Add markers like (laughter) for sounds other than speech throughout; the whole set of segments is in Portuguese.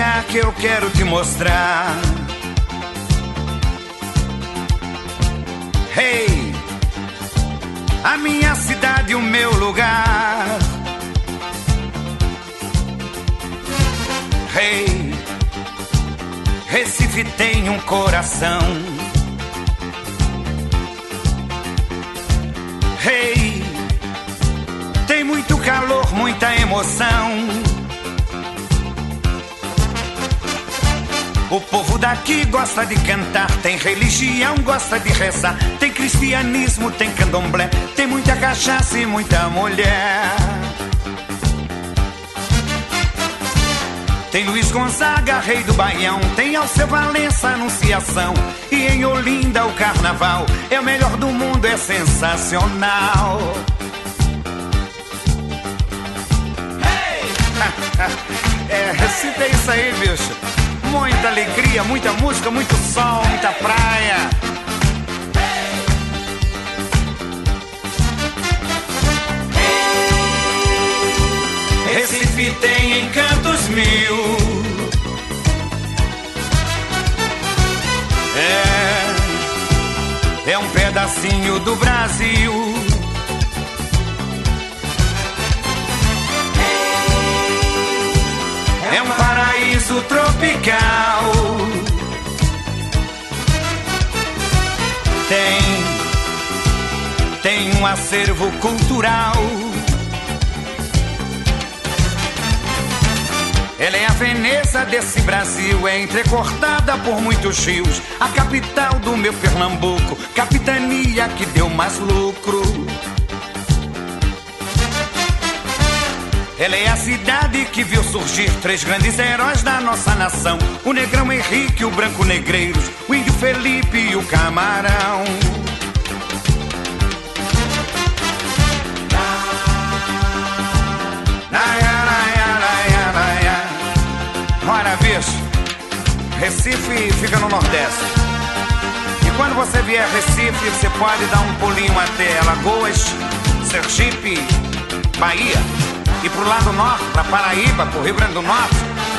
Cá que eu quero te mostrar. Hey, a minha cidade, o meu lugar. Hey, Recife tem um coração. Hey, tem muito calor, muita emoção. O povo daqui gosta de cantar, tem religião, gosta de rezar, tem cristianismo, tem candomblé, tem muita cachaça e muita mulher. Tem Luiz Gonzaga, rei do Baião, tem Alceu Valença, Anunciação, e em Olinda o carnaval é o melhor do mundo, é sensacional. Hey! (laughs) é, Recife (laughs) é isso aí, bicho. Muita alegria, muita música, muito sol, muita praia. Recife tem encantos mil. É, é um pedacinho do Brasil. Tropical. Tem, tem um acervo cultural. Ela é a Veneza desse Brasil, é entrecortada por muitos rios. A capital do meu Pernambuco, capitania que deu mais lucro. Ela é a cidade que viu surgir três grandes heróis da nossa nação: o negrão Henrique, o branco Negreiros, o índio Felipe e o camarão. Bicho, Recife fica no Nordeste. E quando você vier a Recife, você pode dar um pulinho até Alagoas, Sergipe, Bahia e pro lado norte, pra Paraíba, pro Rio Grande do Norte,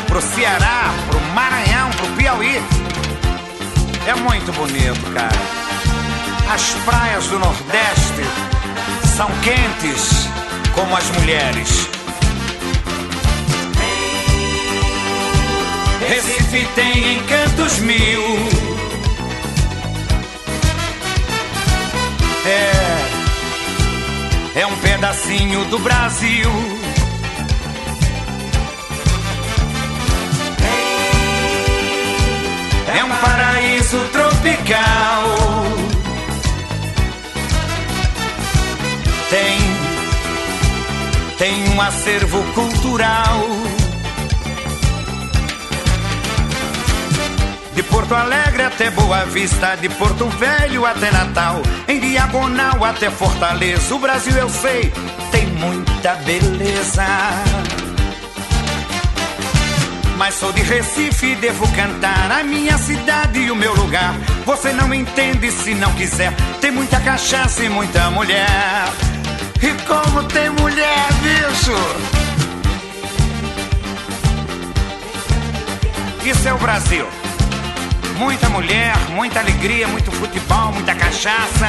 pro Ceará, pro Maranhão, pro Piauí. É muito bonito, cara. As praias do Nordeste são quentes como as mulheres. Recife tem encantos mil. É, é um pedacinho do Brasil. Tropical. Tem, tem um acervo cultural. De Porto Alegre até Boa Vista, de Porto Velho até Natal, em diagonal até Fortaleza. O Brasil eu sei, tem muita beleza mas sou de Recife e devo cantar a minha cidade e o meu lugar. Você não entende se não quiser. Tem muita cachaça e muita mulher. E como tem mulher, bicho? Isso é o Brasil. Muita mulher, muita alegria, muito futebol, muita cachaça.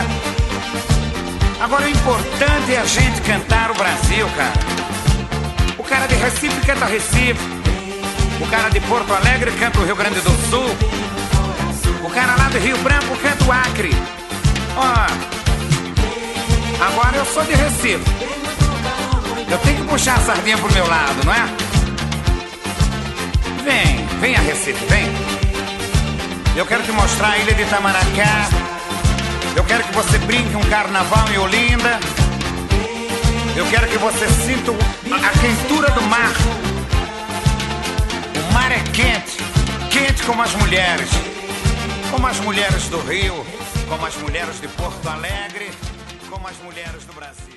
Agora o importante é a gente cantar o Brasil, cara. O cara de Recife canta Recife. O cara de Porto Alegre canta o Rio Grande do Sul. O cara lá do Rio Branco canta o Acre. Ó, agora eu sou de Recife. Eu tenho que puxar a sardinha pro meu lado, não é? Vem, vem a Recife, vem. Eu quero te mostrar a ilha de Itamaracá. Eu quero que você brinque um carnaval em Olinda. Eu quero que você sinta a quentura do mar mar é quente, quente como as mulheres. Como as mulheres do Rio, como as mulheres de Porto Alegre, como as mulheres do Brasil.